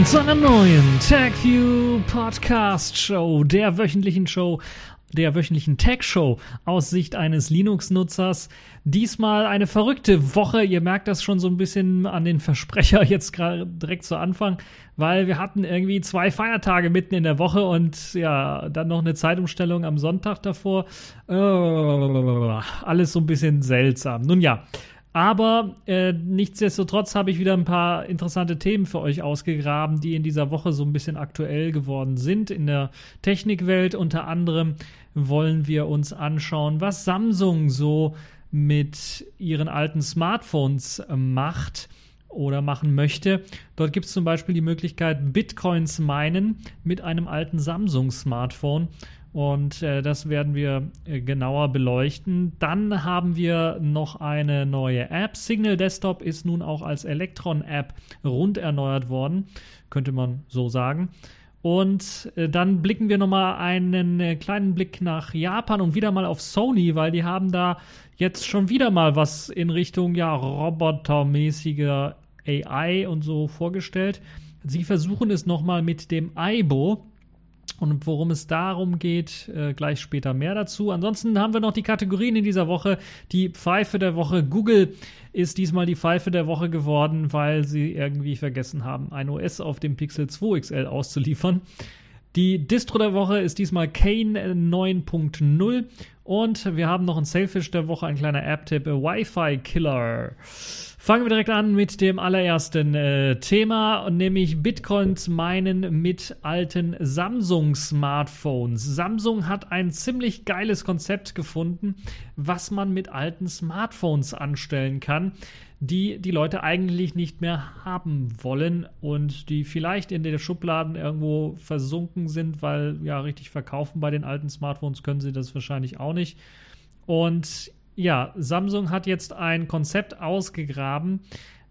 willkommen zu einer neuen TagView Podcast Show, der wöchentlichen Show, der wöchentlichen Tag Show aus Sicht eines Linux-Nutzers. Diesmal eine verrückte Woche. Ihr merkt das schon so ein bisschen an den Versprecher jetzt gerade direkt zu Anfang, weil wir hatten irgendwie zwei Feiertage mitten in der Woche und ja, dann noch eine Zeitumstellung am Sonntag davor. Äh, alles so ein bisschen seltsam. Nun ja, aber äh, nichtsdestotrotz habe ich wieder ein paar interessante Themen für euch ausgegraben, die in dieser Woche so ein bisschen aktuell geworden sind in der Technikwelt. Unter anderem wollen wir uns anschauen, was Samsung so mit ihren alten Smartphones äh, macht oder machen möchte. Dort gibt es zum Beispiel die Möglichkeit, Bitcoins meinen mit einem alten Samsung-Smartphone. Und äh, das werden wir äh, genauer beleuchten. Dann haben wir noch eine neue App. Signal Desktop ist nun auch als Electron-App rund erneuert worden, könnte man so sagen. Und äh, dann blicken wir nochmal einen äh, kleinen Blick nach Japan und wieder mal auf Sony, weil die haben da jetzt schon wieder mal was in Richtung ja robotermäßiger AI und so vorgestellt. Sie versuchen es nochmal mit dem Aibo. Und worum es darum geht, äh, gleich später mehr dazu. Ansonsten haben wir noch die Kategorien in dieser Woche. Die Pfeife der Woche. Google ist diesmal die Pfeife der Woche geworden, weil sie irgendwie vergessen haben, ein OS auf dem Pixel 2 XL auszuliefern. Die Distro der Woche ist diesmal Kane 9.0 und wir haben noch ein Selfish der Woche, ein kleiner App-Tipp, Wi-Fi Killer. Fangen wir direkt an mit dem allerersten äh, Thema, nämlich Bitcoins meinen mit alten Samsung-Smartphones. Samsung hat ein ziemlich geiles Konzept gefunden, was man mit alten Smartphones anstellen kann, die die Leute eigentlich nicht mehr haben wollen und die vielleicht in den Schubladen irgendwo versunken sind, weil ja richtig verkaufen bei den alten Smartphones können sie das wahrscheinlich auch nicht. Und ja, Samsung hat jetzt ein Konzept ausgegraben,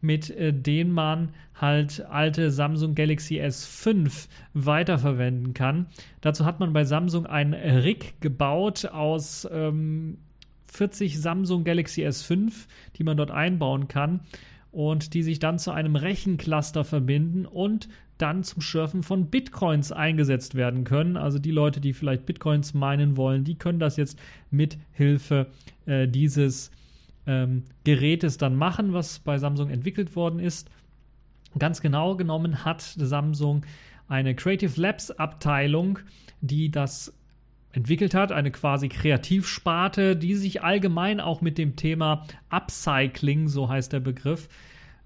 mit äh, dem man halt alte Samsung Galaxy S5 weiterverwenden kann. Dazu hat man bei Samsung ein Rig gebaut aus ähm, 40 Samsung Galaxy S5, die man dort einbauen kann und die sich dann zu einem Rechencluster verbinden und dann zum Schürfen von Bitcoins eingesetzt werden können. Also die Leute, die vielleicht Bitcoins meinen wollen, die können das jetzt mit Hilfe äh, dieses ähm, Gerätes dann machen, was bei Samsung entwickelt worden ist. Ganz genau genommen hat Samsung eine Creative Labs Abteilung, die das entwickelt hat, eine quasi Kreativsparte, die sich allgemein auch mit dem Thema Upcycling, so heißt der Begriff,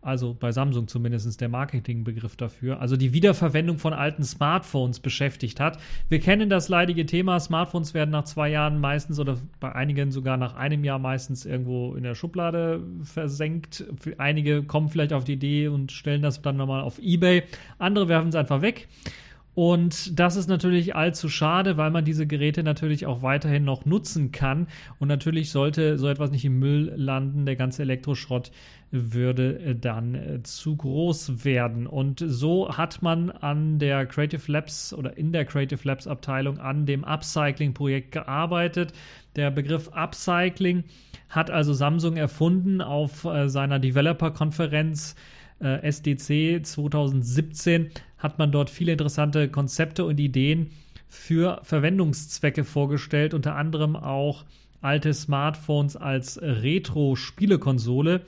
also bei Samsung zumindest der Marketingbegriff dafür, also die Wiederverwendung von alten Smartphones beschäftigt hat. Wir kennen das leidige Thema, Smartphones werden nach zwei Jahren meistens oder bei einigen sogar nach einem Jahr meistens irgendwo in der Schublade versenkt. Einige kommen vielleicht auf die Idee und stellen das dann nochmal auf Ebay, andere werfen es einfach weg. Und das ist natürlich allzu schade, weil man diese Geräte natürlich auch weiterhin noch nutzen kann. Und natürlich sollte so etwas nicht im Müll landen. Der ganze Elektroschrott würde äh, dann äh, zu groß werden. Und so hat man an der Creative Labs oder in der Creative Labs Abteilung an dem Upcycling-Projekt gearbeitet. Der Begriff Upcycling hat also Samsung erfunden auf äh, seiner Developer-Konferenz SDC 2017 hat man dort viele interessante Konzepte und Ideen für Verwendungszwecke vorgestellt, unter anderem auch alte Smartphones als Retro-Spielekonsole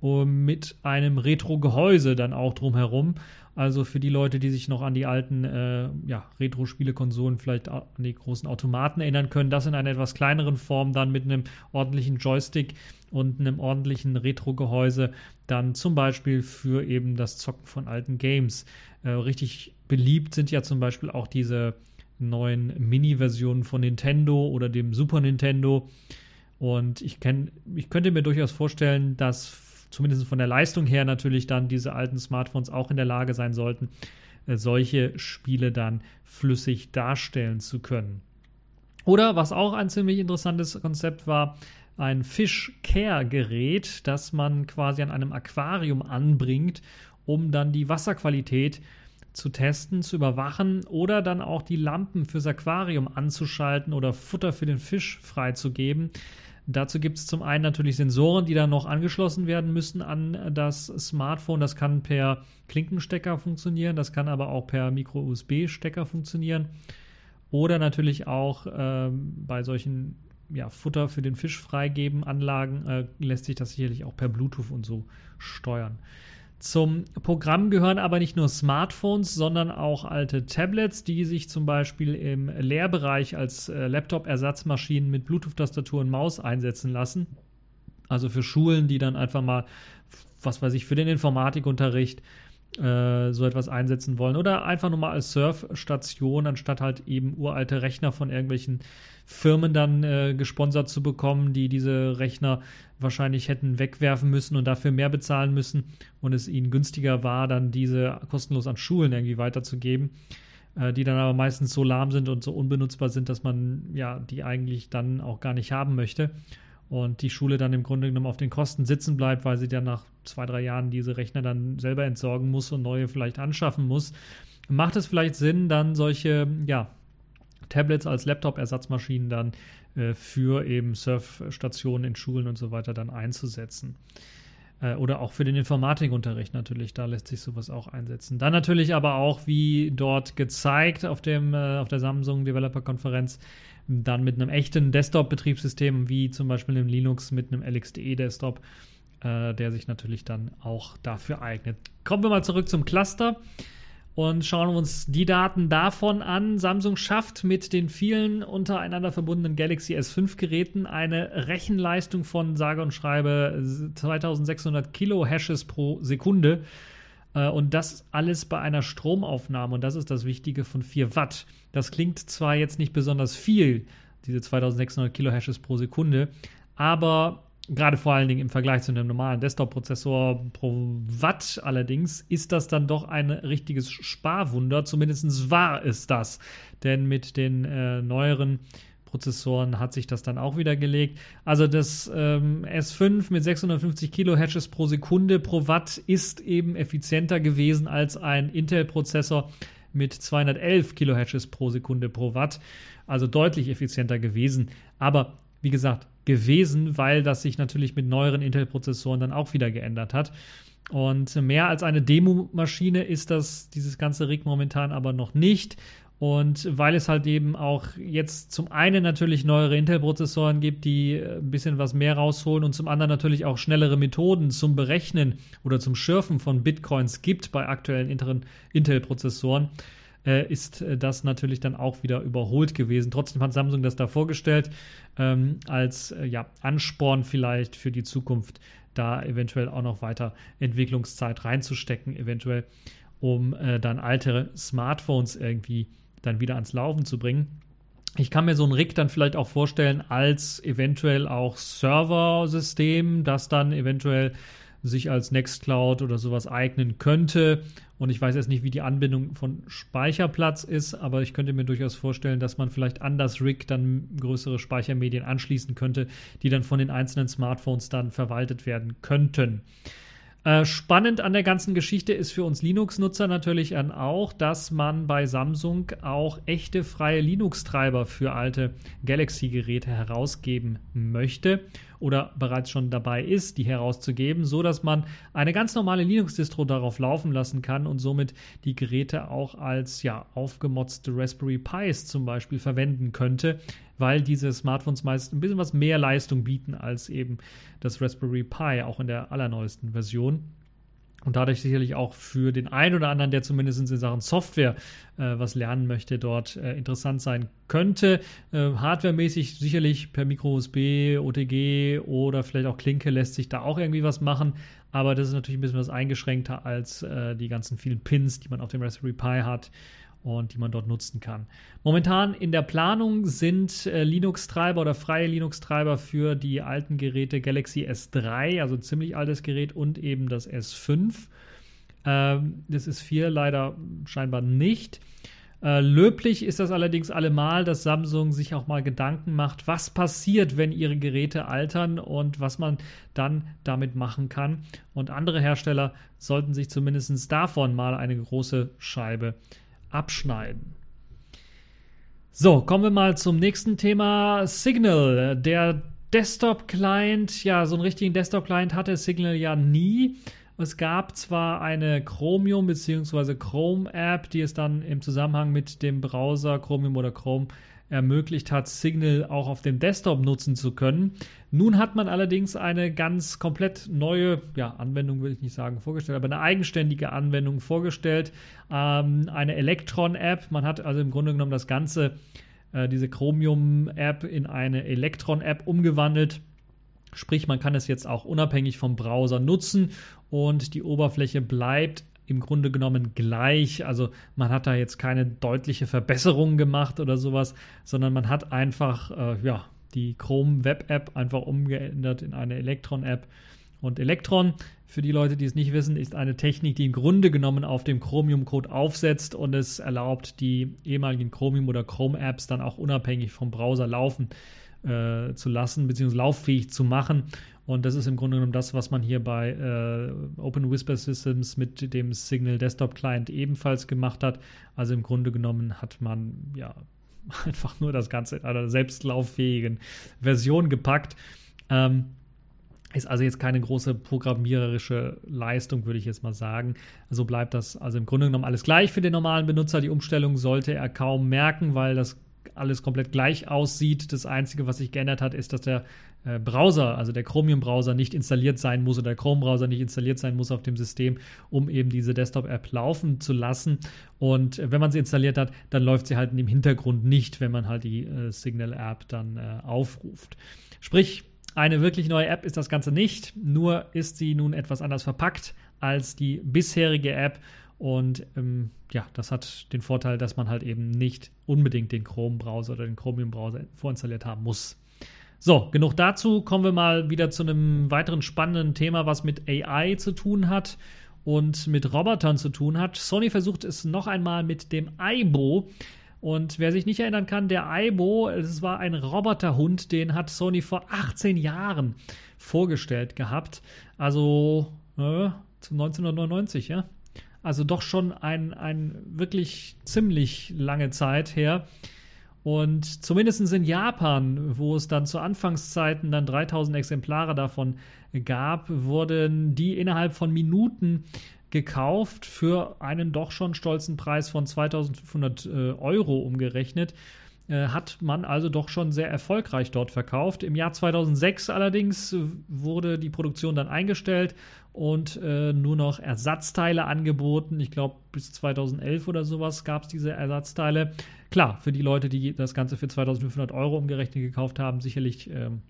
mit einem Retro-Gehäuse dann auch drumherum. Also für die Leute, die sich noch an die alten äh, ja, Retro-Spielekonsolen, vielleicht an die großen Automaten erinnern können, das in einer etwas kleineren Form dann mit einem ordentlichen Joystick und einem ordentlichen Retro-Gehäuse dann zum Beispiel für eben das Zocken von alten Games. Äh, richtig beliebt sind ja zum Beispiel auch diese neuen Mini-Versionen von Nintendo oder dem Super Nintendo. Und ich, kenn, ich könnte mir durchaus vorstellen, dass zumindest von der Leistung her natürlich dann diese alten Smartphones auch in der Lage sein sollten, äh, solche Spiele dann flüssig darstellen zu können. Oder was auch ein ziemlich interessantes Konzept war, ein Fish-Care-Gerät, das man quasi an einem Aquarium anbringt, um dann die Wasserqualität zu testen, zu überwachen oder dann auch die Lampen fürs Aquarium anzuschalten oder Futter für den Fisch freizugeben. Dazu gibt es zum einen natürlich Sensoren, die dann noch angeschlossen werden müssen an das Smartphone. Das kann per Klinkenstecker funktionieren, das kann aber auch per Micro-USB-Stecker funktionieren. Oder natürlich auch ähm, bei solchen ja, Futter für den Fisch freigeben Anlagen äh, lässt sich das sicherlich auch per Bluetooth und so steuern. Zum Programm gehören aber nicht nur Smartphones, sondern auch alte Tablets, die sich zum Beispiel im Lehrbereich als äh, Laptop-Ersatzmaschinen mit Bluetooth-Tastatur und Maus einsetzen lassen. Also für Schulen, die dann einfach mal, was weiß ich, für den Informatikunterricht äh, so etwas einsetzen wollen. Oder einfach nur mal als Surfstation, anstatt halt eben uralte Rechner von irgendwelchen Firmen dann äh, gesponsert zu bekommen, die diese Rechner wahrscheinlich hätten wegwerfen müssen und dafür mehr bezahlen müssen und es ihnen günstiger war, dann diese kostenlos an Schulen irgendwie weiterzugeben, äh, die dann aber meistens so lahm sind und so unbenutzbar sind, dass man ja die eigentlich dann auch gar nicht haben möchte und die Schule dann im Grunde genommen auf den Kosten sitzen bleibt, weil sie dann nach zwei, drei Jahren diese Rechner dann selber entsorgen muss und neue vielleicht anschaffen muss, macht es vielleicht Sinn, dann solche, ja, Tablets als Laptop-Ersatzmaschinen dann äh, für eben Surfstationen in Schulen und so weiter dann einzusetzen. Äh, oder auch für den Informatikunterricht natürlich, da lässt sich sowas auch einsetzen. Dann natürlich aber auch, wie dort gezeigt auf, dem, äh, auf der Samsung Developer Konferenz, dann mit einem echten Desktop-Betriebssystem, wie zum Beispiel einem Linux mit einem LXDE-Desktop, äh, der sich natürlich dann auch dafür eignet. Kommen wir mal zurück zum Cluster und schauen uns die Daten davon an. Samsung schafft mit den vielen untereinander verbundenen Galaxy S5-Geräten eine Rechenleistung von sage und schreibe 2600 Kilohashes pro Sekunde. Äh, und das alles bei einer Stromaufnahme, und das ist das Wichtige, von 4 Watt. Das klingt zwar jetzt nicht besonders viel, diese 2600 Kilohashes pro Sekunde, aber Gerade vor allen Dingen im Vergleich zu einem normalen Desktop-Prozessor pro Watt allerdings ist das dann doch ein richtiges Sparwunder. Zumindest war es das. Denn mit den äh, neueren Prozessoren hat sich das dann auch wieder gelegt. Also das ähm, S5 mit 650 Kilohertz pro Sekunde pro Watt ist eben effizienter gewesen als ein Intel-Prozessor mit 211 Kilohertz pro Sekunde pro Watt. Also deutlich effizienter gewesen. Aber wie gesagt, gewesen, weil das sich natürlich mit neueren Intel-Prozessoren dann auch wieder geändert hat. Und mehr als eine Demo-Maschine ist das, dieses ganze Rig momentan aber noch nicht. Und weil es halt eben auch jetzt zum einen natürlich neuere Intel-Prozessoren gibt, die ein bisschen was mehr rausholen und zum anderen natürlich auch schnellere Methoden zum Berechnen oder zum Schürfen von Bitcoins gibt bei aktuellen Intel-Prozessoren, äh, ist äh, das natürlich dann auch wieder überholt gewesen. Trotzdem hat Samsung das da vorgestellt ähm, als äh, ja, Ansporn vielleicht für die Zukunft, da eventuell auch noch weiter Entwicklungszeit reinzustecken, eventuell, um äh, dann alte Smartphones irgendwie dann wieder ans Laufen zu bringen. Ich kann mir so ein Rig dann vielleicht auch vorstellen als eventuell auch Serversystem, das dann eventuell sich als Nextcloud oder sowas eignen könnte. Und ich weiß jetzt nicht, wie die Anbindung von Speicherplatz ist, aber ich könnte mir durchaus vorstellen, dass man vielleicht an das Rig dann größere Speichermedien anschließen könnte, die dann von den einzelnen Smartphones dann verwaltet werden könnten. Äh, spannend an der ganzen Geschichte ist für uns Linux-Nutzer natürlich dann auch, dass man bei Samsung auch echte freie Linux-Treiber für alte Galaxy-Geräte herausgeben möchte oder bereits schon dabei ist, die herauszugeben, so dass man eine ganz normale Linux-Distro darauf laufen lassen kann und somit die Geräte auch als ja aufgemotzte Raspberry Pis zum Beispiel verwenden könnte, weil diese Smartphones meist ein bisschen was mehr Leistung bieten als eben das Raspberry Pi, auch in der allerneuesten Version. Und dadurch sicherlich auch für den einen oder anderen, der zumindest in Sachen Software äh, was lernen möchte, dort äh, interessant sein könnte. Äh, hardwaremäßig sicherlich per Micro-USB, OTG oder vielleicht auch Klinke lässt sich da auch irgendwie was machen. Aber das ist natürlich ein bisschen was eingeschränkter als äh, die ganzen vielen Pins, die man auf dem Raspberry Pi hat und die man dort nutzen kann. Momentan in der Planung sind äh, Linux-Treiber oder freie Linux-Treiber für die alten Geräte Galaxy S3, also ziemlich altes Gerät, und eben das S5. Ähm, das ist 4 leider scheinbar nicht. Äh, löblich ist das allerdings allemal, dass Samsung sich auch mal Gedanken macht, was passiert, wenn ihre Geräte altern und was man dann damit machen kann. Und andere Hersteller sollten sich zumindest davon mal eine große Scheibe abschneiden. So, kommen wir mal zum nächsten Thema. Signal, der Desktop-Client, ja, so einen richtigen Desktop-Client hatte Signal ja nie. Es gab zwar eine Chromium bzw. Chrome-App, die es dann im Zusammenhang mit dem Browser Chromium oder Chrome ermöglicht hat, Signal auch auf dem Desktop nutzen zu können. Nun hat man allerdings eine ganz komplett neue ja, Anwendung, will ich nicht sagen, vorgestellt, aber eine eigenständige Anwendung vorgestellt. Ähm, eine Electron-App. Man hat also im Grunde genommen das Ganze, äh, diese Chromium-App, in eine Electron-App umgewandelt. Sprich, man kann es jetzt auch unabhängig vom Browser nutzen und die Oberfläche bleibt im Grunde genommen gleich. Also man hat da jetzt keine deutliche Verbesserung gemacht oder sowas, sondern man hat einfach äh, ja, die Chrome Web App einfach umgeändert in eine Electron App. Und Electron, für die Leute, die es nicht wissen, ist eine Technik, die im Grunde genommen auf dem Chromium-Code aufsetzt und es erlaubt, die ehemaligen Chromium- oder Chrome-Apps dann auch unabhängig vom Browser laufen äh, zu lassen, beziehungsweise lauffähig zu machen. Und das ist im Grunde genommen das, was man hier bei äh, Open Whisper Systems mit dem Signal Desktop Client ebenfalls gemacht hat. Also im Grunde genommen hat man ja einfach nur das Ganze in einer selbstlauffähigen Version gepackt. Ähm, ist also jetzt keine große programmiererische Leistung, würde ich jetzt mal sagen. So bleibt das also im Grunde genommen alles gleich für den normalen Benutzer. Die Umstellung sollte er kaum merken, weil das alles komplett gleich aussieht. Das Einzige, was sich geändert hat, ist, dass der Browser, also der Chromium-Browser, nicht installiert sein muss oder der Chrome-Browser nicht installiert sein muss auf dem System, um eben diese Desktop-App laufen zu lassen. Und äh, wenn man sie installiert hat, dann läuft sie halt im Hintergrund nicht, wenn man halt die äh, Signal-App dann äh, aufruft. Sprich, eine wirklich neue App ist das Ganze nicht, nur ist sie nun etwas anders verpackt als die bisherige App und ähm, ja, das hat den Vorteil, dass man halt eben nicht unbedingt den Chrome-Browser oder den Chromium-Browser vorinstalliert haben muss. So, genug dazu. Kommen wir mal wieder zu einem weiteren spannenden Thema, was mit AI zu tun hat und mit Robotern zu tun hat. Sony versucht es noch einmal mit dem Aibo. Und wer sich nicht erinnern kann, der Aibo, es war ein Roboterhund, den hat Sony vor 18 Jahren vorgestellt gehabt. Also äh, 1999, ja. Also doch schon ein, ein wirklich ziemlich lange Zeit her. Und zumindest in Japan, wo es dann zu Anfangszeiten dann 3000 Exemplare davon gab, wurden die innerhalb von Minuten gekauft für einen doch schon stolzen Preis von 2500 äh, Euro umgerechnet. Äh, hat man also doch schon sehr erfolgreich dort verkauft. Im Jahr 2006 allerdings wurde die Produktion dann eingestellt und äh, nur noch Ersatzteile angeboten. Ich glaube, bis 2011 oder sowas gab es diese Ersatzteile. Klar, für die Leute, die das Ganze für 2500 Euro umgerechnet gekauft haben, sicherlich ähm,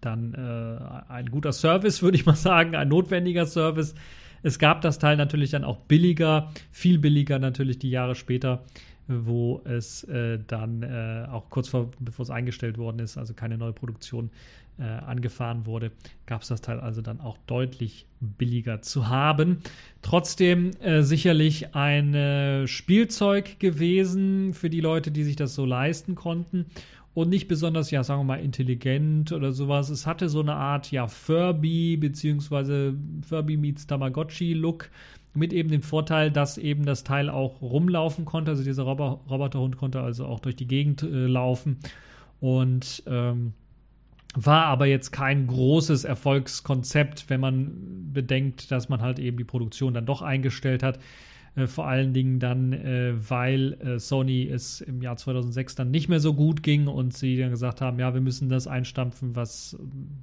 dann äh, ein guter Service, würde ich mal sagen, ein notwendiger Service. Es gab das Teil natürlich dann auch billiger, viel billiger natürlich die Jahre später wo es äh, dann äh, auch kurz vor, bevor es eingestellt worden ist, also keine neue Produktion äh, angefahren wurde, gab es das Teil also dann auch deutlich billiger zu haben. Trotzdem äh, sicherlich ein Spielzeug gewesen für die Leute, die sich das so leisten konnten und nicht besonders, ja, sagen wir mal, intelligent oder sowas. Es hatte so eine Art, ja, Furby beziehungsweise Furby meets Tamagotchi-Look mit eben dem Vorteil, dass eben das Teil auch rumlaufen konnte. Also dieser Rob Roboterhund konnte also auch durch die Gegend äh, laufen und ähm, war aber jetzt kein großes Erfolgskonzept, wenn man bedenkt, dass man halt eben die Produktion dann doch eingestellt hat. Äh, vor allen Dingen dann, äh, weil äh, Sony es im Jahr 2006 dann nicht mehr so gut ging und sie dann gesagt haben, ja, wir müssen das einstampfen, was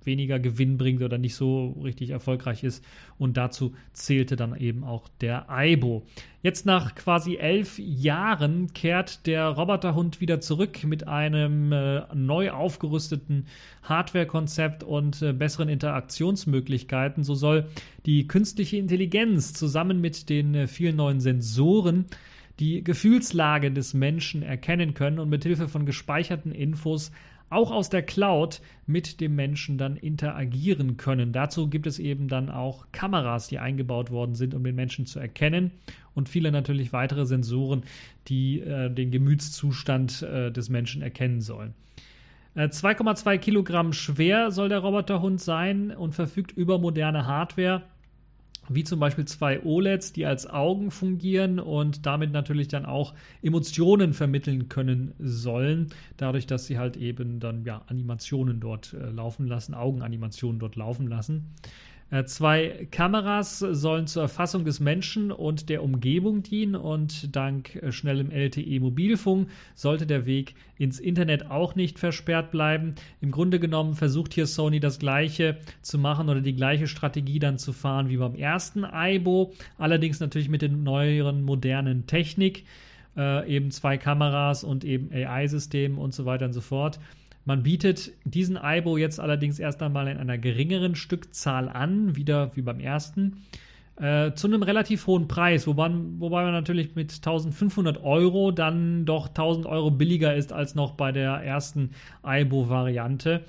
weniger Gewinn bringt oder nicht so richtig erfolgreich ist. Und dazu zählte dann eben auch der Aibo. Jetzt nach quasi elf Jahren kehrt der Roboterhund wieder zurück mit einem äh, neu aufgerüsteten Hardware-Konzept und äh, besseren Interaktionsmöglichkeiten. So soll die künstliche Intelligenz zusammen mit den äh, vielen neuen Sensoren die Gefühlslage des Menschen erkennen können und mithilfe von gespeicherten Infos auch aus der Cloud mit dem Menschen dann interagieren können. Dazu gibt es eben dann auch Kameras, die eingebaut worden sind, um den Menschen zu erkennen und viele natürlich weitere Sensoren, die äh, den Gemütszustand äh, des Menschen erkennen sollen. 2,2 äh, Kilogramm schwer soll der Roboterhund sein und verfügt über moderne Hardware wie zum Beispiel zwei OLEDs, die als Augen fungieren und damit natürlich dann auch Emotionen vermitteln können sollen, dadurch, dass sie halt eben dann ja Animationen dort äh, laufen lassen, Augenanimationen dort laufen lassen. Äh, zwei Kameras sollen zur Erfassung des Menschen und der Umgebung dienen und dank äh, schnellem LTE-Mobilfunk sollte der Weg ins Internet auch nicht versperrt bleiben. Im Grunde genommen versucht hier Sony das gleiche zu machen oder die gleiche Strategie dann zu fahren wie beim ersten Aibo, allerdings natürlich mit der neueren modernen Technik. Äh, eben zwei Kameras und eben AI-System und so weiter und so fort. Man bietet diesen Aibo jetzt allerdings erst einmal in einer geringeren Stückzahl an, wieder wie beim ersten, äh, zu einem relativ hohen Preis, wobei, wobei man natürlich mit 1500 Euro dann doch 1000 Euro billiger ist als noch bei der ersten Aibo-Variante.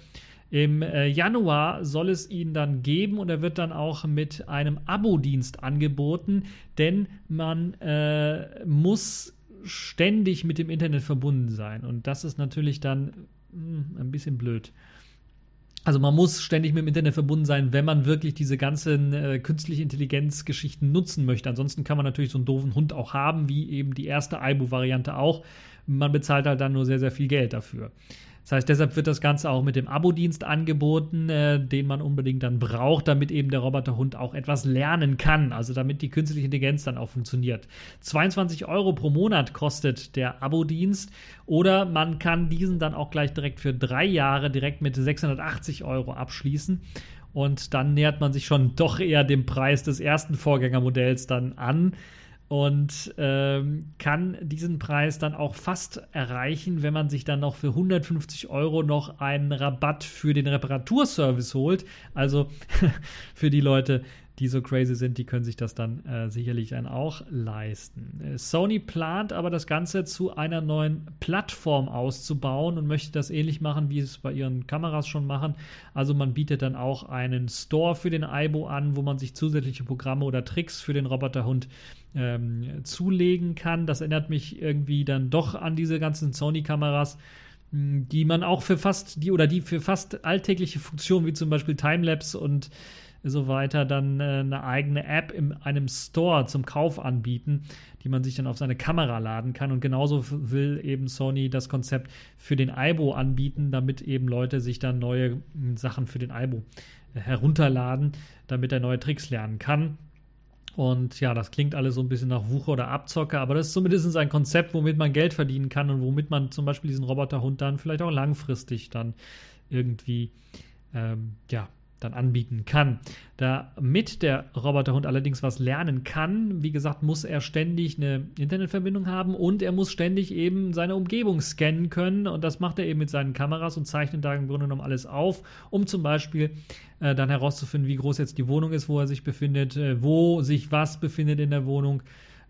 Im äh, Januar soll es ihn dann geben und er wird dann auch mit einem Abo-Dienst angeboten, denn man äh, muss ständig mit dem Internet verbunden sein. Und das ist natürlich dann ein bisschen blöd. Also man muss ständig mit dem Internet verbunden sein, wenn man wirklich diese ganzen äh, künstliche Intelligenz-Geschichten nutzen möchte. Ansonsten kann man natürlich so einen doofen Hund auch haben, wie eben die erste Aibo-Variante auch. Man bezahlt halt dann nur sehr, sehr viel Geld dafür. Das heißt, deshalb wird das Ganze auch mit dem Abo-Dienst angeboten, äh, den man unbedingt dann braucht, damit eben der Roboterhund auch etwas lernen kann. Also damit die künstliche Intelligenz dann auch funktioniert. 22 Euro pro Monat kostet der Abo-Dienst oder man kann diesen dann auch gleich direkt für drei Jahre direkt mit 680 Euro abschließen. Und dann nähert man sich schon doch eher dem Preis des ersten Vorgängermodells dann an und ähm, kann diesen Preis dann auch fast erreichen, wenn man sich dann noch für 150 Euro noch einen Rabatt für den Reparaturservice holt. Also für die Leute, die so crazy sind, die können sich das dann äh, sicherlich dann auch leisten. Äh, Sony plant aber das Ganze zu einer neuen Plattform auszubauen und möchte das ähnlich machen, wie es bei ihren Kameras schon machen. Also man bietet dann auch einen Store für den Aibo an, wo man sich zusätzliche Programme oder Tricks für den Roboterhund ähm, zulegen kann. Das erinnert mich irgendwie dann doch an diese ganzen Sony-Kameras die man auch für fast die oder die für fast alltägliche Funktionen wie zum Beispiel Timelapse und so weiter dann äh, eine eigene App in einem Store zum Kauf anbieten, die man sich dann auf seine Kamera laden kann. Und genauso will eben Sony das Konzept für den Aibo anbieten, damit eben Leute sich dann neue hm, Sachen für den Aibo äh, herunterladen, damit er neue Tricks lernen kann. Und ja, das klingt alles so ein bisschen nach Wucher oder Abzocke, aber das ist zumindest ein Konzept, womit man Geld verdienen kann und womit man zum Beispiel diesen Roboterhund dann vielleicht auch langfristig dann irgendwie ähm, ja, dann anbieten kann. Damit der Roboterhund allerdings was lernen kann, wie gesagt, muss er ständig eine Internetverbindung haben und er muss ständig eben seine Umgebung scannen können und das macht er eben mit seinen Kameras und zeichnet da im Grunde genommen alles auf, um zum Beispiel äh, dann herauszufinden, wie groß jetzt die Wohnung ist, wo er sich befindet, äh, wo sich was befindet in der Wohnung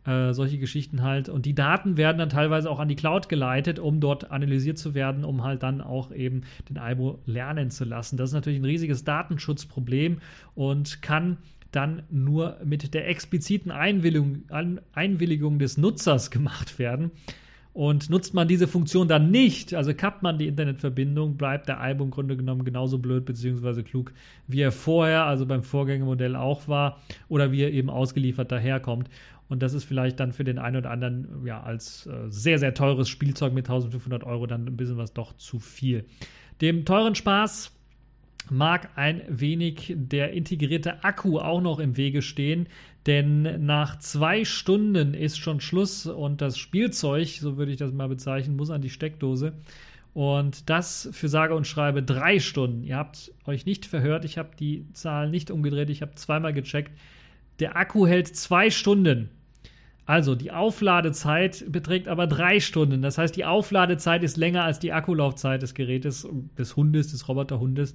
äh, solche Geschichten halt. Und die Daten werden dann teilweise auch an die Cloud geleitet, um dort analysiert zu werden, um halt dann auch eben den Aibo lernen zu lassen. Das ist natürlich ein riesiges Datenschutzproblem und kann dann nur mit der expliziten Einwilligung, Einwilligung des Nutzers gemacht werden. Und nutzt man diese Funktion dann nicht, also kappt man die Internetverbindung, bleibt der Aibo im Grunde genommen genauso blöd bzw. klug, wie er vorher, also beim Vorgängermodell auch war, oder wie er eben ausgeliefert daherkommt. Und das ist vielleicht dann für den einen oder anderen ja als äh, sehr, sehr teures Spielzeug mit 1500 Euro dann ein bisschen was doch zu viel. Dem teuren Spaß mag ein wenig der integrierte Akku auch noch im Wege stehen, denn nach zwei Stunden ist schon Schluss und das Spielzeug, so würde ich das mal bezeichnen, muss an die Steckdose. Und das für sage und schreibe drei Stunden. Ihr habt euch nicht verhört, ich habe die Zahl nicht umgedreht, ich habe zweimal gecheckt. Der Akku hält zwei Stunden. Also die Aufladezeit beträgt aber drei Stunden. Das heißt, die Aufladezeit ist länger als die Akkulaufzeit des Gerätes, des Hundes, des Roboterhundes.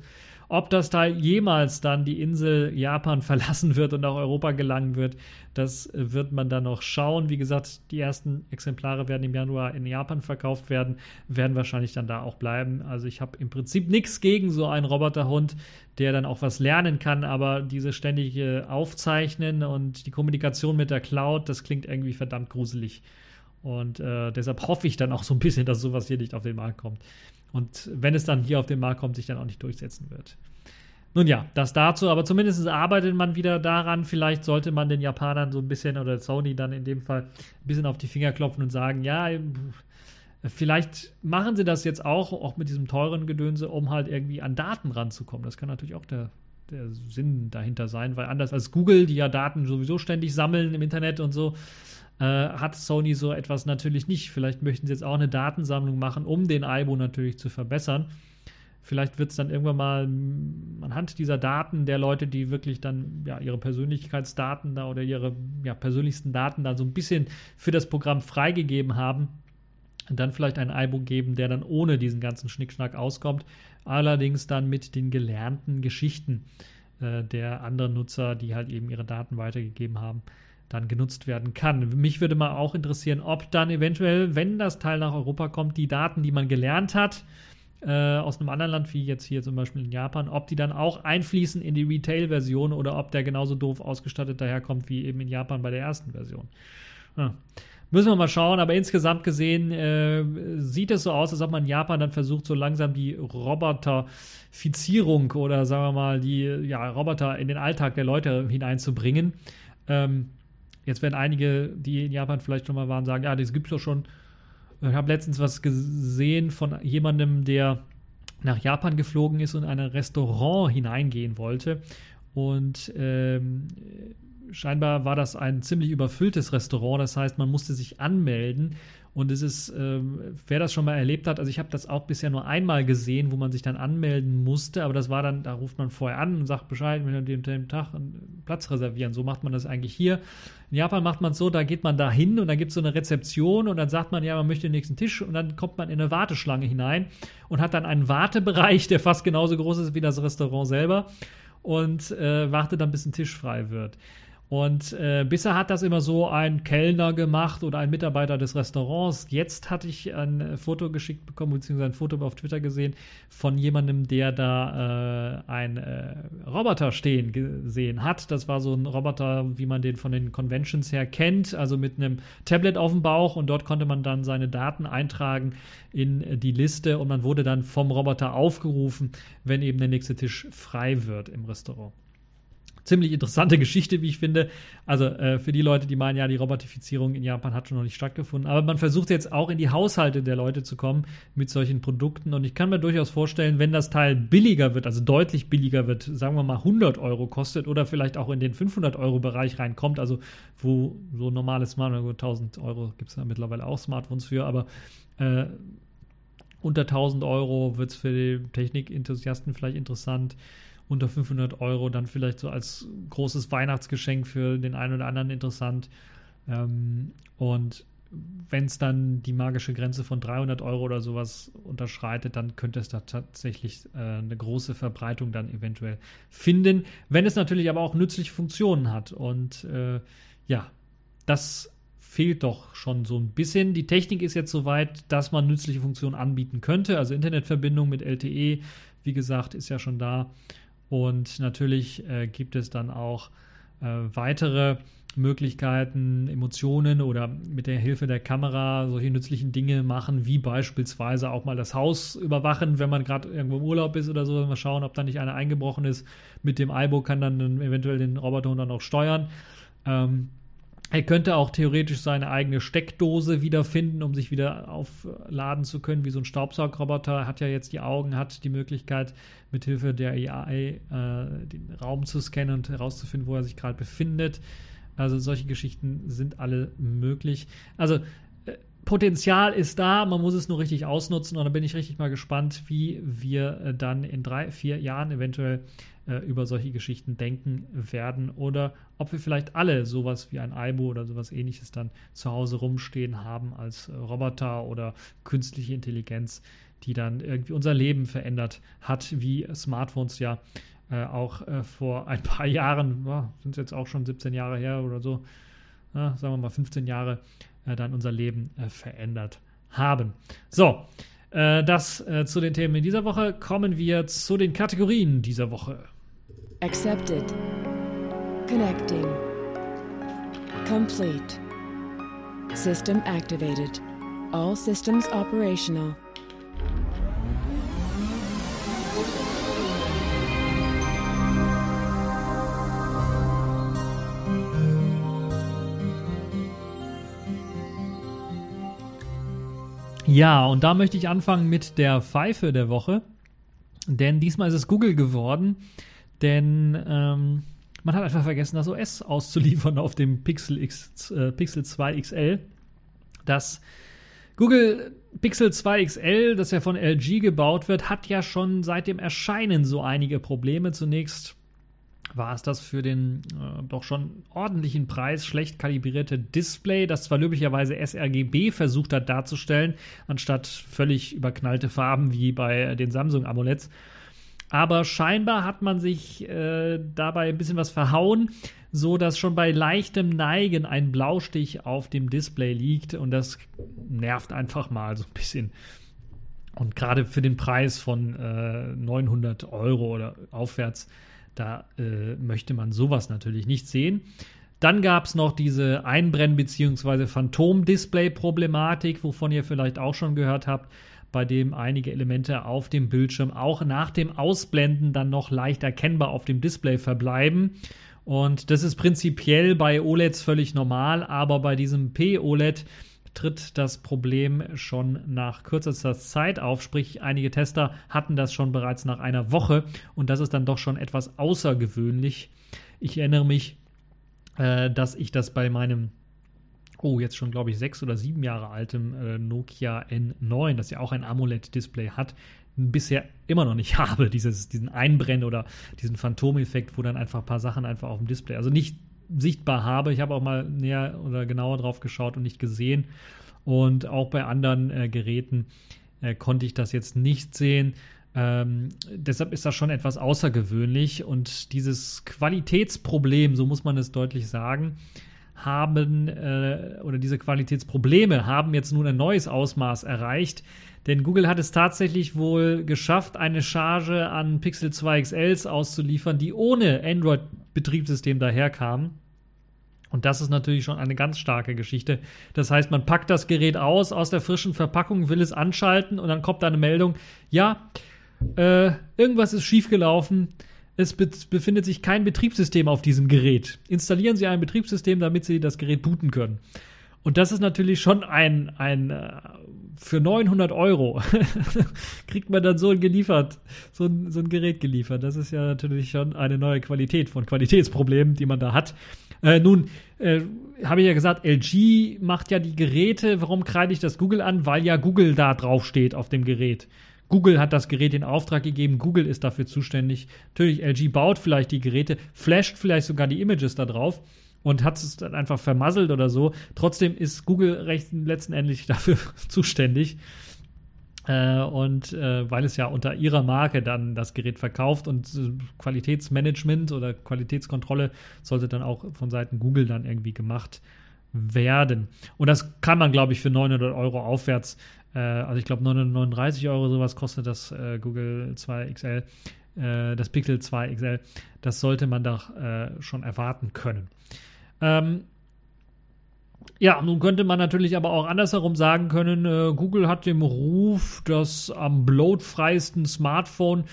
Ob das Teil jemals dann die Insel Japan verlassen wird und nach Europa gelangen wird, das wird man dann noch schauen. Wie gesagt, die ersten Exemplare werden im Januar in Japan verkauft werden, werden wahrscheinlich dann da auch bleiben. Also ich habe im Prinzip nichts gegen so einen Roboterhund, der dann auch was lernen kann, aber diese ständige Aufzeichnen und die Kommunikation mit der Cloud, das klingt irgendwie verdammt gruselig. Und äh, deshalb hoffe ich dann auch so ein bisschen, dass sowas hier nicht auf den Markt kommt und wenn es dann hier auf den Markt kommt, sich dann auch nicht durchsetzen wird. Nun ja, das dazu, aber zumindest arbeitet man wieder daran. Vielleicht sollte man den Japanern so ein bisschen oder Sony dann in dem Fall ein bisschen auf die Finger klopfen und sagen, ja, vielleicht machen sie das jetzt auch, auch mit diesem teuren Gedönse, um halt irgendwie an Daten ranzukommen. Das kann natürlich auch der, der Sinn dahinter sein, weil anders als Google, die ja Daten sowieso ständig sammeln im Internet und so, äh, hat Sony so etwas natürlich nicht. Vielleicht möchten sie jetzt auch eine Datensammlung machen, um den Aibo natürlich zu verbessern. Vielleicht wird es dann irgendwann mal anhand dieser Daten der Leute, die wirklich dann ja, ihre Persönlichkeitsdaten da oder ihre ja, persönlichsten Daten da so ein bisschen für das Programm freigegeben haben, dann vielleicht ein iBook geben, der dann ohne diesen ganzen Schnickschnack auskommt, allerdings dann mit den gelernten Geschichten äh, der anderen Nutzer, die halt eben ihre Daten weitergegeben haben, dann genutzt werden kann. Mich würde mal auch interessieren, ob dann eventuell, wenn das Teil nach Europa kommt, die Daten, die man gelernt hat, äh, aus einem anderen Land, wie jetzt hier zum Beispiel in Japan, ob die dann auch einfließen in die Retail-Version oder ob der genauso doof ausgestattet daherkommt wie eben in Japan bei der ersten Version. Ja. Müssen wir mal schauen, aber insgesamt gesehen äh, sieht es so aus, als ob man in Japan dann versucht, so langsam die Roboterfizierung oder sagen wir mal die ja, Roboter in den Alltag der Leute hineinzubringen. Ähm, jetzt werden einige, die in Japan vielleicht schon mal waren, sagen, ja, das gibt es doch schon. Ich habe letztens was gesehen von jemandem, der nach Japan geflogen ist und in ein Restaurant hineingehen wollte. Und ähm, scheinbar war das ein ziemlich überfülltes Restaurant. Das heißt, man musste sich anmelden und es ist, ähm, wer das schon mal erlebt hat, also ich habe das auch bisher nur einmal gesehen, wo man sich dann anmelden musste, aber das war dann, da ruft man vorher an und sagt Bescheid, wenn wir dem Tag einen Platz reservieren. So macht man das eigentlich hier. In Japan macht man es so, da geht man da hin und dann gibt es so eine Rezeption und dann sagt man, ja, man möchte den nächsten Tisch und dann kommt man in eine Warteschlange hinein und hat dann einen Wartebereich, der fast genauso groß ist wie das Restaurant selber und äh, wartet dann, bis ein Tisch frei wird. Und äh, bisher hat das immer so ein Kellner gemacht oder ein Mitarbeiter des Restaurants. Jetzt hatte ich ein Foto geschickt bekommen, beziehungsweise ein Foto auf Twitter gesehen von jemandem, der da äh, ein äh, Roboter stehen gesehen hat. Das war so ein Roboter, wie man den von den Conventions her kennt, also mit einem Tablet auf dem Bauch und dort konnte man dann seine Daten eintragen in die Liste und man wurde dann vom Roboter aufgerufen, wenn eben der nächste Tisch frei wird im Restaurant ziemlich interessante Geschichte, wie ich finde. Also äh, für die Leute, die meinen, ja, die Robotifizierung in Japan hat schon noch nicht stattgefunden. Aber man versucht jetzt auch in die Haushalte der Leute zu kommen mit solchen Produkten. Und ich kann mir durchaus vorstellen, wenn das Teil billiger wird, also deutlich billiger wird, sagen wir mal 100 Euro kostet oder vielleicht auch in den 500 Euro Bereich reinkommt, also wo so normales Smartphone, 1000 Euro gibt es ja mittlerweile auch Smartphones für, aber äh, unter 1000 Euro wird es für die Technikenthusiasten vielleicht interessant unter 500 Euro dann vielleicht so als großes Weihnachtsgeschenk für den einen oder anderen interessant. Ähm, und wenn es dann die magische Grenze von 300 Euro oder sowas unterschreitet, dann könnte es da tatsächlich äh, eine große Verbreitung dann eventuell finden. Wenn es natürlich aber auch nützliche Funktionen hat. Und äh, ja, das fehlt doch schon so ein bisschen. Die Technik ist jetzt soweit, dass man nützliche Funktionen anbieten könnte. Also Internetverbindung mit LTE, wie gesagt, ist ja schon da. Und natürlich äh, gibt es dann auch äh, weitere Möglichkeiten, Emotionen oder mit der Hilfe der Kamera solche nützlichen Dinge machen, wie beispielsweise auch mal das Haus überwachen, wenn man gerade irgendwo im Urlaub ist oder so, mal schauen, ob da nicht einer eingebrochen ist. Mit dem iBo kann dann eventuell den Roboter dann auch steuern. Ähm, er könnte auch theoretisch seine eigene Steckdose wiederfinden, um sich wieder aufladen zu können, wie so ein Staubsaugroboter. Er hat ja jetzt die Augen, hat die Möglichkeit, mithilfe der AI äh, den Raum zu scannen und herauszufinden, wo er sich gerade befindet. Also solche Geschichten sind alle möglich. Also äh, Potenzial ist da, man muss es nur richtig ausnutzen und da bin ich richtig mal gespannt, wie wir äh, dann in drei, vier Jahren eventuell äh, über solche Geschichten denken werden oder ob wir vielleicht alle sowas wie ein Aibo oder sowas ähnliches dann zu Hause rumstehen haben als Roboter oder künstliche Intelligenz, die dann irgendwie unser Leben verändert hat, wie Smartphones ja äh, auch äh, vor ein paar Jahren, ja, sind es jetzt auch schon 17 Jahre her oder so, ja, sagen wir mal 15 Jahre, äh, dann unser Leben äh, verändert haben. So, äh, das zu den Themen in dieser Woche. Kommen wir zu den Kategorien dieser Woche. Accepted. Connecting. Complete. System activated. All systems operational. Ja, und da möchte ich anfangen mit der Pfeife der Woche. Denn diesmal ist es Google geworden. Denn ähm, man hat einfach vergessen, das OS auszuliefern auf dem Pixel, X, äh, Pixel 2 XL. Das Google Pixel 2 XL, das ja von LG gebaut wird, hat ja schon seit dem Erscheinen so einige Probleme. Zunächst war es das für den äh, doch schon ordentlichen Preis schlecht kalibrierte Display, das zwar löblicherweise sRGB versucht hat darzustellen, anstatt völlig überknallte Farben wie bei den Samsung AMOLEDs. Aber scheinbar hat man sich äh, dabei ein bisschen was verhauen, so dass schon bei leichtem Neigen ein Blaustich auf dem Display liegt und das nervt einfach mal so ein bisschen. Und gerade für den Preis von äh, 900 Euro oder aufwärts, da äh, möchte man sowas natürlich nicht sehen. Dann gab es noch diese Einbrenn- bzw. Phantom-Display-Problematik, wovon ihr vielleicht auch schon gehört habt bei dem einige Elemente auf dem Bildschirm auch nach dem Ausblenden dann noch leicht erkennbar auf dem Display verbleiben. Und das ist prinzipiell bei OLEDs völlig normal, aber bei diesem P-OLED tritt das Problem schon nach kürzester Zeit auf. Sprich, einige Tester hatten das schon bereits nach einer Woche und das ist dann doch schon etwas außergewöhnlich. Ich erinnere mich, äh, dass ich das bei meinem oh, jetzt schon, glaube ich, sechs oder sieben Jahre altem äh, Nokia N9, das ja auch ein AMOLED-Display hat, bisher immer noch nicht habe, dieses, diesen Einbrennen oder diesen Phantomeffekt, wo dann einfach ein paar Sachen einfach auf dem Display, also nicht sichtbar habe. Ich habe auch mal näher oder genauer drauf geschaut und nicht gesehen. Und auch bei anderen äh, Geräten äh, konnte ich das jetzt nicht sehen. Ähm, deshalb ist das schon etwas außergewöhnlich und dieses Qualitätsproblem, so muss man es deutlich sagen, haben äh, oder diese Qualitätsprobleme haben jetzt nun ein neues Ausmaß erreicht. Denn Google hat es tatsächlich wohl geschafft, eine Charge an Pixel 2 XLs auszuliefern, die ohne Android-Betriebssystem daherkamen. Und das ist natürlich schon eine ganz starke Geschichte. Das heißt, man packt das Gerät aus, aus der frischen Verpackung, will es anschalten und dann kommt eine Meldung, ja, äh, irgendwas ist schiefgelaufen es be befindet sich kein Betriebssystem auf diesem Gerät. Installieren Sie ein Betriebssystem, damit Sie das Gerät booten können. Und das ist natürlich schon ein, ein äh, für 900 Euro kriegt man dann so ein geliefert, so ein, so ein Gerät geliefert. Das ist ja natürlich schon eine neue Qualität von Qualitätsproblemen, die man da hat. Äh, nun, äh, habe ich ja gesagt, LG macht ja die Geräte. Warum kreide ich das Google an? Weil ja Google da drauf steht auf dem Gerät. Google hat das Gerät in Auftrag gegeben, Google ist dafür zuständig. Natürlich, LG baut vielleicht die Geräte, flasht vielleicht sogar die Images da drauf und hat es dann einfach vermasselt oder so. Trotzdem ist Google recht, letztendlich dafür zuständig. Äh, und äh, weil es ja unter ihrer Marke dann das Gerät verkauft und äh, Qualitätsmanagement oder Qualitätskontrolle sollte dann auch von Seiten Google dann irgendwie gemacht werden. Und das kann man, glaube ich, für 900 Euro aufwärts also ich glaube 939 Euro sowas kostet das äh, Google 2 XL, äh, das Pixel 2 XL. Das sollte man doch äh, schon erwarten können. Ähm, ja, nun könnte man natürlich aber auch andersherum sagen können, äh, Google hat den Ruf, das am bloatfreiesten Smartphone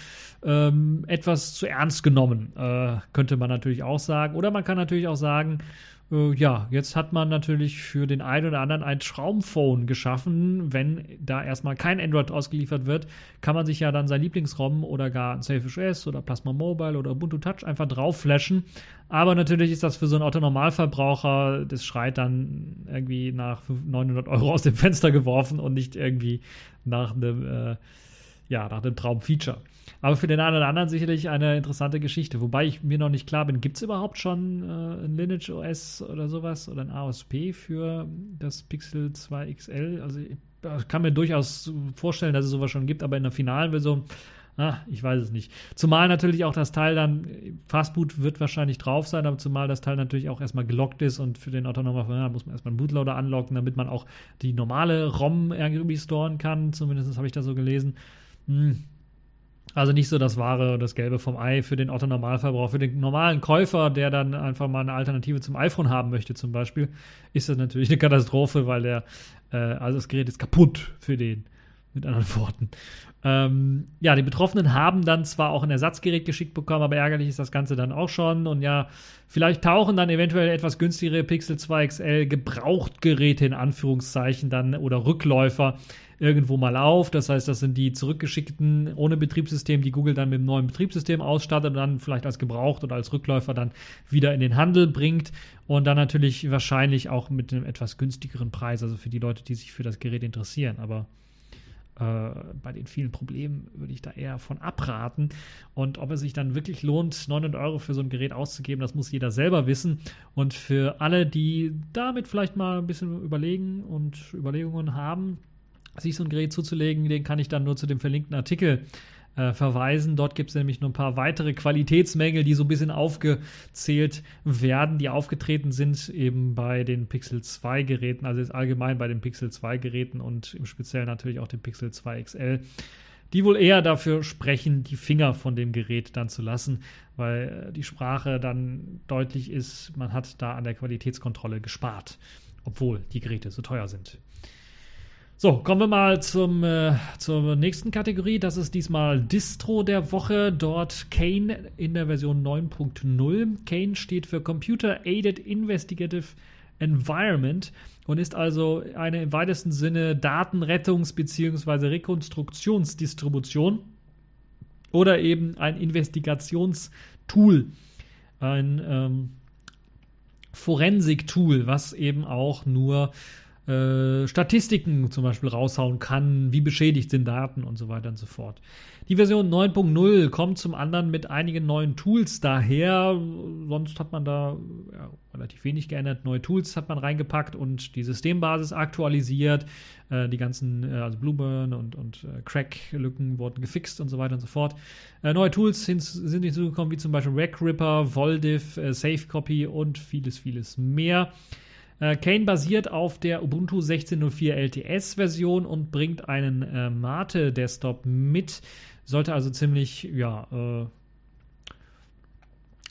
ähm, etwas zu ernst genommen, äh, könnte man natürlich auch sagen. Oder man kann natürlich auch sagen, äh, ja, jetzt hat man natürlich für den einen oder anderen ein Traumphone geschaffen. Wenn da erstmal kein Android ausgeliefert wird, kann man sich ja dann sein Lieblingsrom oder gar ein Selfish OS oder Plasma Mobile oder Ubuntu Touch einfach drauf flashen. Aber natürlich ist das für so einen Autonormalverbraucher, das schreit dann irgendwie nach 900 Euro aus dem Fenster geworfen und nicht irgendwie nach einem, äh, ja, nach einem Traumfeature. Aber für den einen oder anderen sicherlich eine interessante Geschichte. Wobei ich mir noch nicht klar bin, gibt es überhaupt schon äh, ein Lineage OS oder sowas oder ein AOSP für das Pixel 2 XL? Also ich, kann mir durchaus vorstellen, dass es sowas schon gibt, aber in der finalen Version Ah, ich weiß es nicht. Zumal natürlich auch das Teil dann, Fastboot wird wahrscheinlich drauf sein, aber zumal das Teil natürlich auch erstmal gelockt ist und für den autonomen Verwender muss man erstmal einen Bootloader anlocken, damit man auch die normale ROM irgendwie storen kann. Zumindest habe ich da so gelesen. Hm, also nicht so das wahre, das Gelbe vom Ei für den Otto-Normalverbraucher. Für den normalen Käufer, der dann einfach mal eine Alternative zum iPhone haben möchte, zum Beispiel, ist das natürlich eine Katastrophe, weil der, äh, also das Gerät ist kaputt für den. Mit anderen Worten. Ähm, ja, die Betroffenen haben dann zwar auch ein Ersatzgerät geschickt bekommen, aber ärgerlich ist das Ganze dann auch schon. Und ja, vielleicht tauchen dann eventuell etwas günstigere Pixel 2 XL Gebrauchtgeräte in Anführungszeichen dann oder Rückläufer irgendwo mal auf. Das heißt, das sind die zurückgeschickten ohne Betriebssystem, die Google dann mit dem neuen Betriebssystem ausstattet und dann vielleicht als gebraucht oder als Rückläufer dann wieder in den Handel bringt und dann natürlich wahrscheinlich auch mit einem etwas günstigeren Preis, also für die Leute, die sich für das Gerät interessieren. Aber bei den vielen Problemen würde ich da eher von abraten. Und ob es sich dann wirklich lohnt, 900 Euro für so ein Gerät auszugeben, das muss jeder selber wissen. Und für alle, die damit vielleicht mal ein bisschen überlegen und Überlegungen haben, sich so ein Gerät zuzulegen, den kann ich dann nur zu dem verlinkten Artikel äh, verweisen. Dort gibt es nämlich noch ein paar weitere Qualitätsmängel, die so ein bisschen aufgezählt werden, die aufgetreten sind eben bei den Pixel 2 Geräten, also jetzt allgemein bei den Pixel 2 Geräten und im Speziellen natürlich auch dem Pixel 2 XL die wohl eher dafür sprechen, die Finger von dem Gerät dann zu lassen, weil äh, die Sprache dann deutlich ist, man hat da an der Qualitätskontrolle gespart, obwohl die Geräte so teuer sind. So, kommen wir mal zum, äh, zur nächsten Kategorie. Das ist diesmal Distro der Woche. Dort Kane in der Version 9.0. Kane steht für Computer Aided Investigative Environment und ist also eine im weitesten Sinne Datenrettungs- bzw. Rekonstruktionsdistribution oder eben ein Investigationstool, ein ähm, Forensik-Tool, was eben auch nur äh, Statistiken zum Beispiel raushauen kann, wie beschädigt sind Daten und so weiter und so fort. Die Version 9.0 kommt zum anderen mit einigen neuen Tools daher. Sonst hat man da ja, relativ wenig geändert. Neue Tools hat man reingepackt und die Systembasis aktualisiert. Äh, die ganzen, äh, also Blueburn und, und äh, Crack-Lücken wurden gefixt und so weiter und so fort. Äh, neue Tools sind, sind hinzugekommen, wie zum Beispiel RegRipper, Voldiv, äh, SafeCopy und vieles, vieles mehr. Äh, Kane basiert auf der Ubuntu 16.04 LTS-Version und bringt einen äh, Mate-Desktop mit. Sollte also ziemlich, ja, äh,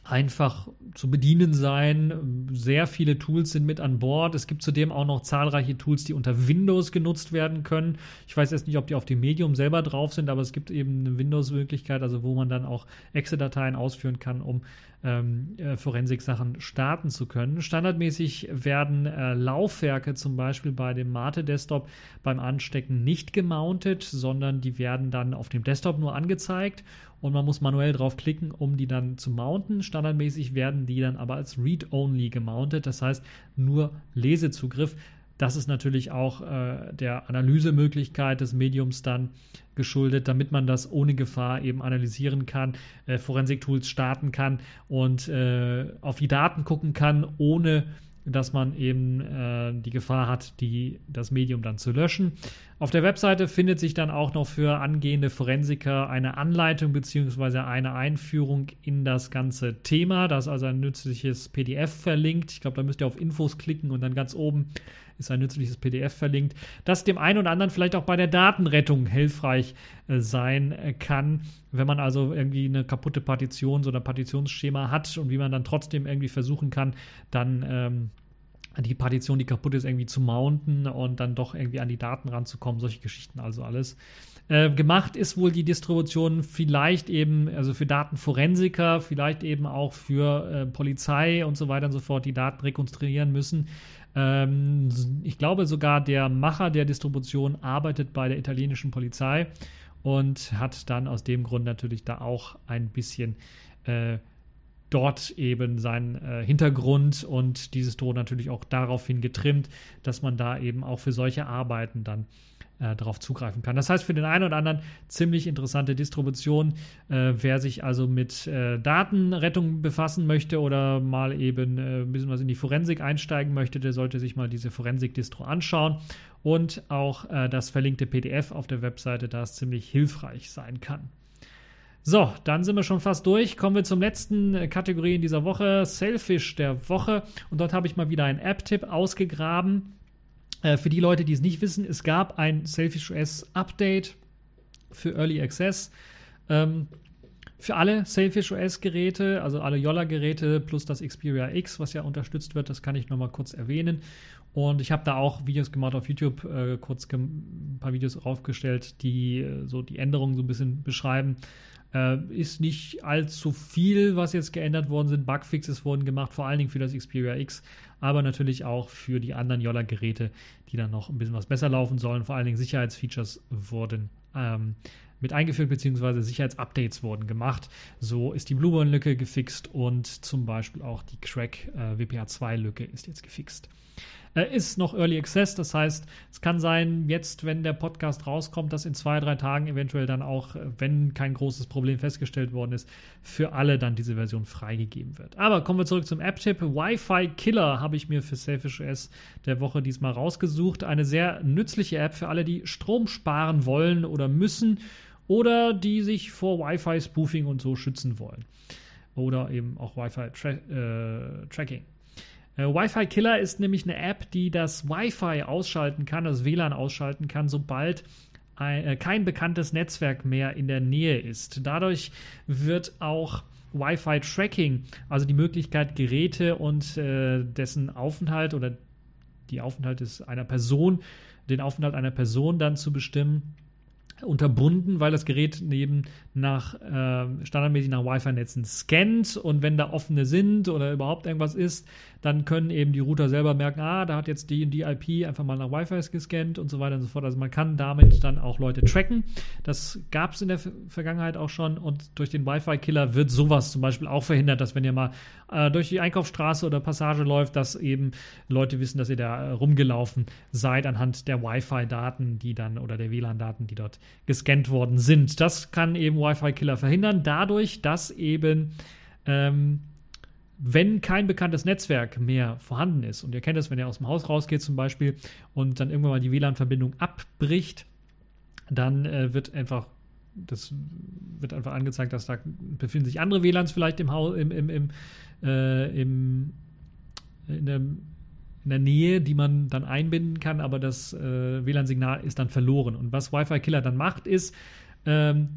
einfach zu bedienen sein. Sehr viele Tools sind mit an Bord. Es gibt zudem auch noch zahlreiche Tools, die unter Windows genutzt werden können. Ich weiß jetzt nicht, ob die auf dem Medium selber drauf sind, aber es gibt eben eine Windows-Möglichkeit, also wo man dann auch Excel-Dateien ausführen kann, um ähm, äh, Forensik-Sachen starten zu können. Standardmäßig werden äh, Laufwerke zum Beispiel bei dem Mate-Desktop beim Anstecken nicht gemountet, sondern die werden dann auf dem Desktop nur angezeigt und man muss manuell drauf klicken, um die dann zu mounten. Standardmäßig werden die dann aber als Read-Only gemountet, das heißt nur Lesezugriff. Das ist natürlich auch äh, der Analysemöglichkeit des Mediums dann geschuldet, damit man das ohne Gefahr eben analysieren kann, äh, Forensik-Tools starten kann und äh, auf die Daten gucken kann, ohne dass man eben äh, die Gefahr hat, die, das Medium dann zu löschen. Auf der Webseite findet sich dann auch noch für angehende Forensiker eine Anleitung bzw. eine Einführung in das ganze Thema. Da ist also ein nützliches PDF verlinkt. Ich glaube, da müsst ihr auf Infos klicken und dann ganz oben ist ein nützliches PDF verlinkt, das dem einen oder anderen vielleicht auch bei der Datenrettung hilfreich äh, sein äh, kann, wenn man also irgendwie eine kaputte Partition, so ein Partitionsschema hat und wie man dann trotzdem irgendwie versuchen kann, dann ähm, die Partition, die kaputt ist, irgendwie zu mounten und dann doch irgendwie an die Daten ranzukommen, solche Geschichten also alles. Äh, gemacht ist wohl die Distribution vielleicht eben, also für Datenforensiker, vielleicht eben auch für äh, Polizei und so weiter und so fort, die Daten rekonstruieren müssen. Ähm, ich glaube sogar, der Macher der Distribution arbeitet bei der italienischen Polizei und hat dann aus dem Grund natürlich da auch ein bisschen äh, dort eben seinen äh, Hintergrund und dieses Drohne natürlich auch daraufhin getrimmt, dass man da eben auch für solche Arbeiten dann äh, darauf zugreifen kann. Das heißt, für den einen oder anderen ziemlich interessante Distribution. Äh, wer sich also mit äh, Datenrettung befassen möchte oder mal eben äh, ein bisschen was in die Forensik einsteigen möchte, der sollte sich mal diese Forensik-Distro anschauen und auch äh, das verlinkte PDF auf der Webseite, da es ziemlich hilfreich sein kann. So, dann sind wir schon fast durch. Kommen wir zum letzten äh, Kategorie in dieser Woche, Selfish der Woche. Und dort habe ich mal wieder einen App-Tipp ausgegraben. Äh, für die Leute, die es nicht wissen, es gab ein Selfish OS Update für Early Access. Ähm, für alle Selfish OS Geräte, also alle Yolla Geräte plus das Xperia X, was ja unterstützt wird, das kann ich nochmal kurz erwähnen. Und ich habe da auch Videos gemacht auf YouTube, äh, kurz ein paar Videos aufgestellt, die äh, so die Änderungen so ein bisschen beschreiben. Äh, ist nicht allzu viel, was jetzt geändert worden sind. Bugfixes wurden gemacht, vor allen Dingen für das Xperia X, aber natürlich auch für die anderen Yolla-Geräte, die dann noch ein bisschen was besser laufen sollen. Vor allen Dingen Sicherheitsfeatures wurden ähm, mit eingeführt, beziehungsweise Sicherheitsupdates wurden gemacht. So ist die Blueborn-Lücke gefixt und zum Beispiel auch die Crack äh, WPA2-Lücke ist jetzt gefixt. Äh, ist noch Early Access, das heißt, es kann sein, jetzt, wenn der Podcast rauskommt, dass in zwei, drei Tagen eventuell dann auch, äh, wenn kein großes Problem festgestellt worden ist, für alle dann diese Version freigegeben wird. Aber kommen wir zurück zum App-Tipp. Wi-Fi Killer habe ich mir für Selfish OS der Woche diesmal rausgesucht. Eine sehr nützliche App für alle, die Strom sparen wollen oder müssen oder die sich vor Wi-Fi-Spoofing und so schützen wollen. Oder eben auch Wi-Fi-Tracking. Äh, äh, Wi-Fi Killer ist nämlich eine App, die das Wi-Fi ausschalten kann, das WLAN ausschalten kann, sobald ein, äh, kein bekanntes Netzwerk mehr in der Nähe ist. Dadurch wird auch Wi-Fi-Tracking, also die Möglichkeit, Geräte und äh, dessen Aufenthalt oder die Aufenthalt ist einer Person, den Aufenthalt einer Person dann zu bestimmen, unterbunden, weil das Gerät neben nach äh, standardmäßig nach Wi-Fi-Netzen scannt und wenn da offene sind oder überhaupt irgendwas ist, dann können eben die Router selber merken, ah, da hat jetzt die die IP einfach mal nach Wi-Fi gescannt und so weiter und so fort. Also man kann damit dann auch Leute tracken. Das gab es in der Vergangenheit auch schon und durch den Wi-Fi-Killer wird sowas zum Beispiel auch verhindert, dass wenn ihr mal äh, durch die Einkaufsstraße oder Passage läuft, dass eben Leute wissen, dass ihr da rumgelaufen seid anhand der Wi-Fi-Daten, die dann oder der WLAN-Daten, die dort gescannt worden sind. Das kann eben Wi-Fi-Killer verhindern, dadurch, dass eben ähm, wenn kein bekanntes Netzwerk mehr vorhanden ist, und ihr kennt das, wenn ihr aus dem Haus rausgeht zum Beispiel und dann irgendwann mal die WLAN-Verbindung abbricht, dann äh, wird einfach das wird einfach angezeigt, dass da befinden sich andere WLANs vielleicht im Haus, im, im, im, äh, im in, in der Nähe, die man dann einbinden kann, aber das äh, WLAN-Signal ist dann verloren. Und was Wi-Fi-Killer dann macht, ist, ähm,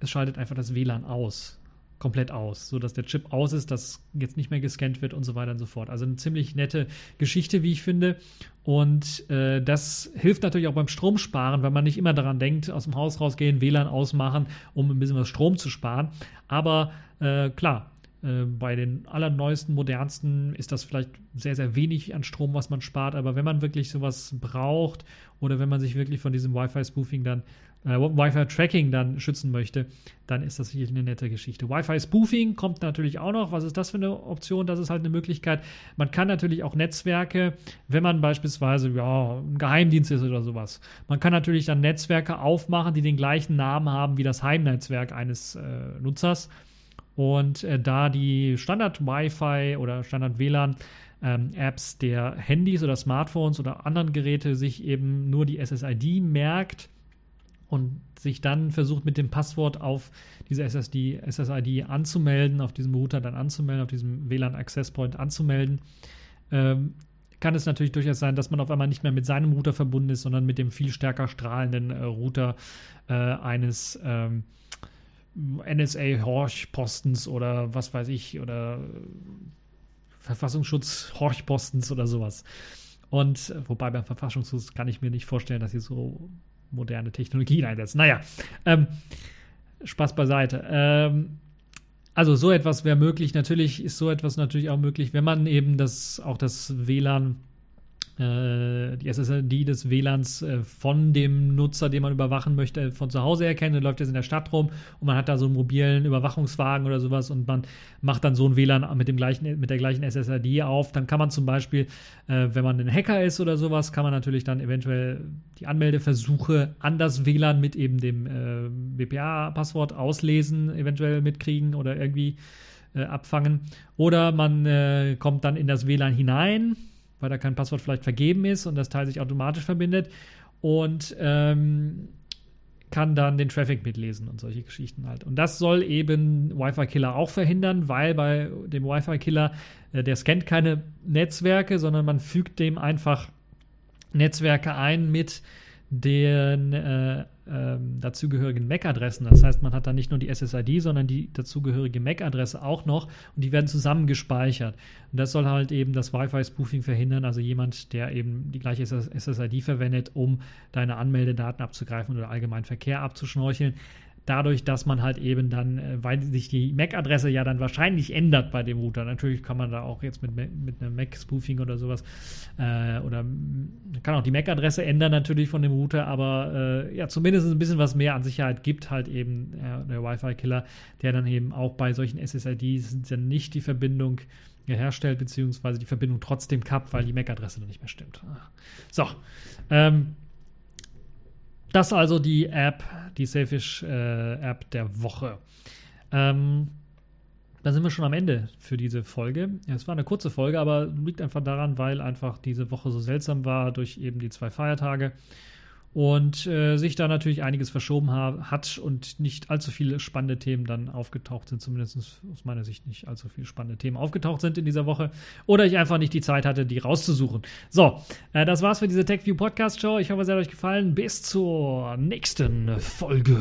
es schaltet einfach das WLAN aus komplett aus, sodass der Chip aus ist, dass jetzt nicht mehr gescannt wird und so weiter und so fort. Also eine ziemlich nette Geschichte, wie ich finde. Und äh, das hilft natürlich auch beim Stromsparen, weil man nicht immer daran denkt, aus dem Haus rausgehen, WLAN ausmachen, um ein bisschen was Strom zu sparen. Aber äh, klar, äh, bei den allerneuesten, modernsten ist das vielleicht sehr, sehr wenig an Strom, was man spart. Aber wenn man wirklich sowas braucht oder wenn man sich wirklich von diesem Wi-Fi-Spoofing dann äh, Wi-Fi-Tracking dann schützen möchte, dann ist das sicherlich eine nette Geschichte. Wi-Fi-Spoofing kommt natürlich auch noch. Was ist das für eine Option? Das ist halt eine Möglichkeit. Man kann natürlich auch Netzwerke, wenn man beispielsweise ja, ein Geheimdienst ist oder sowas, man kann natürlich dann Netzwerke aufmachen, die den gleichen Namen haben wie das Heimnetzwerk eines äh, Nutzers. Und äh, da die Standard-Wi-Fi oder Standard-WLAN ähm, Apps der Handys oder Smartphones oder anderen Geräte sich eben nur die SSID merkt, und sich dann versucht mit dem Passwort auf diese SSD, SSID anzumelden, auf diesem Router dann anzumelden, auf diesem WLAN Access Point anzumelden, ähm, kann es natürlich durchaus sein, dass man auf einmal nicht mehr mit seinem Router verbunden ist, sondern mit dem viel stärker strahlenden äh, Router äh, eines ähm, NSA-Horchpostens oder was weiß ich, oder Verfassungsschutz-Horchpostens oder sowas. Und äh, wobei beim Verfassungsschutz kann ich mir nicht vorstellen, dass sie so moderne Technologien einsetzen. Naja, ähm, Spaß beiseite. Ähm, also so etwas wäre möglich. Natürlich ist so etwas natürlich auch möglich, wenn man eben das auch das WLAN die SSD des WLANs äh, von dem Nutzer, den man überwachen möchte, von zu Hause erkennen. Dann läuft jetzt in der Stadt rum und man hat da so einen mobilen Überwachungswagen oder sowas und man macht dann so ein WLAN mit, dem gleichen, mit der gleichen SSD auf. Dann kann man zum Beispiel, äh, wenn man ein Hacker ist oder sowas, kann man natürlich dann eventuell die Anmeldeversuche an das WLAN mit eben dem äh, WPA-Passwort auslesen, eventuell mitkriegen oder irgendwie äh, abfangen. Oder man äh, kommt dann in das WLAN hinein weil da kein Passwort vielleicht vergeben ist und das Teil sich automatisch verbindet und ähm, kann dann den Traffic mitlesen und solche Geschichten halt. Und das soll eben Wi-Fi-Killer auch verhindern, weil bei dem Wi-Fi-Killer, äh, der scannt keine Netzwerke, sondern man fügt dem einfach Netzwerke ein mit den äh, äh, dazugehörigen MAC-Adressen. Das heißt, man hat dann nicht nur die SSID, sondern die dazugehörige MAC-Adresse auch noch und die werden zusammen gespeichert. Und das soll halt eben das Wi-Fi-Spoofing verhindern, also jemand, der eben die gleiche SSID verwendet, um deine Anmeldedaten abzugreifen oder allgemein Verkehr abzuschnorcheln dadurch, dass man halt eben dann, äh, weil sich die MAC-Adresse ja dann wahrscheinlich ändert bei dem Router. Natürlich kann man da auch jetzt mit, mit einem MAC-Spoofing oder sowas äh, oder kann auch die MAC-Adresse ändern natürlich von dem Router, aber äh, ja, zumindest ein bisschen was mehr an Sicherheit gibt halt eben äh, der Wi-Fi-Killer, der dann eben auch bei solchen SSIDs dann nicht die Verbindung herstellt, beziehungsweise die Verbindung trotzdem kappt, weil die MAC-Adresse dann nicht mehr stimmt. So, ähm, das also die App, die Safish-App äh, der Woche. Ähm, da sind wir schon am Ende für diese Folge. Es war eine kurze Folge, aber liegt einfach daran, weil einfach diese Woche so seltsam war durch eben die zwei Feiertage und äh, sich da natürlich einiges verschoben ha hat und nicht allzu viele spannende Themen dann aufgetaucht sind, zumindest aus meiner Sicht nicht allzu viele spannende Themen aufgetaucht sind in dieser Woche oder ich einfach nicht die Zeit hatte, die rauszusuchen. So, äh, das war's für diese TechView Podcast Show. Ich hoffe, es hat euch gefallen. Bis zur nächsten Folge.